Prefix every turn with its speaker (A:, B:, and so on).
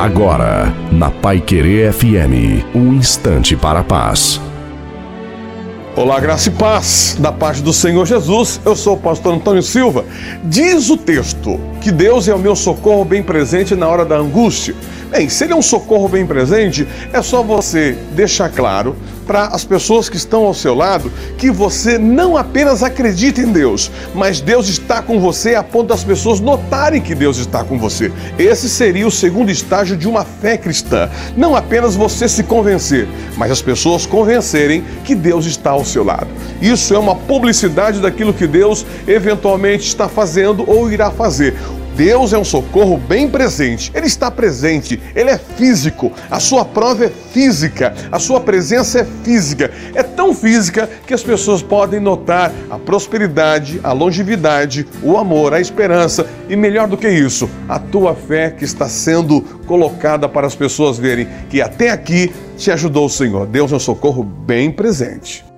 A: Agora, na Pai Querer FM, um instante para a paz.
B: Olá, graça e paz da parte do Senhor Jesus. Eu sou o pastor Antônio Silva. Diz o texto que Deus é o meu socorro bem presente na hora da angústia. Bem, se ele é um socorro bem presente, é só você deixar claro para as pessoas que estão ao seu lado que você não apenas acredita em Deus, mas Deus está com você a ponto das pessoas notarem que Deus está com você. Esse seria o segundo estágio de uma fé cristã. Não apenas você se convencer, mas as pessoas convencerem que Deus está ao seu lado. Isso é uma publicidade daquilo que Deus eventualmente está fazendo ou irá fazer. Deus é um socorro bem presente. Ele está presente, ele é físico. A sua prova é física, a sua presença é física. É tão física que as pessoas podem notar a prosperidade, a longevidade, o amor, a esperança e melhor do que isso, a tua fé que está sendo colocada para as pessoas verem que até aqui te ajudou o Senhor. Deus é um socorro bem presente.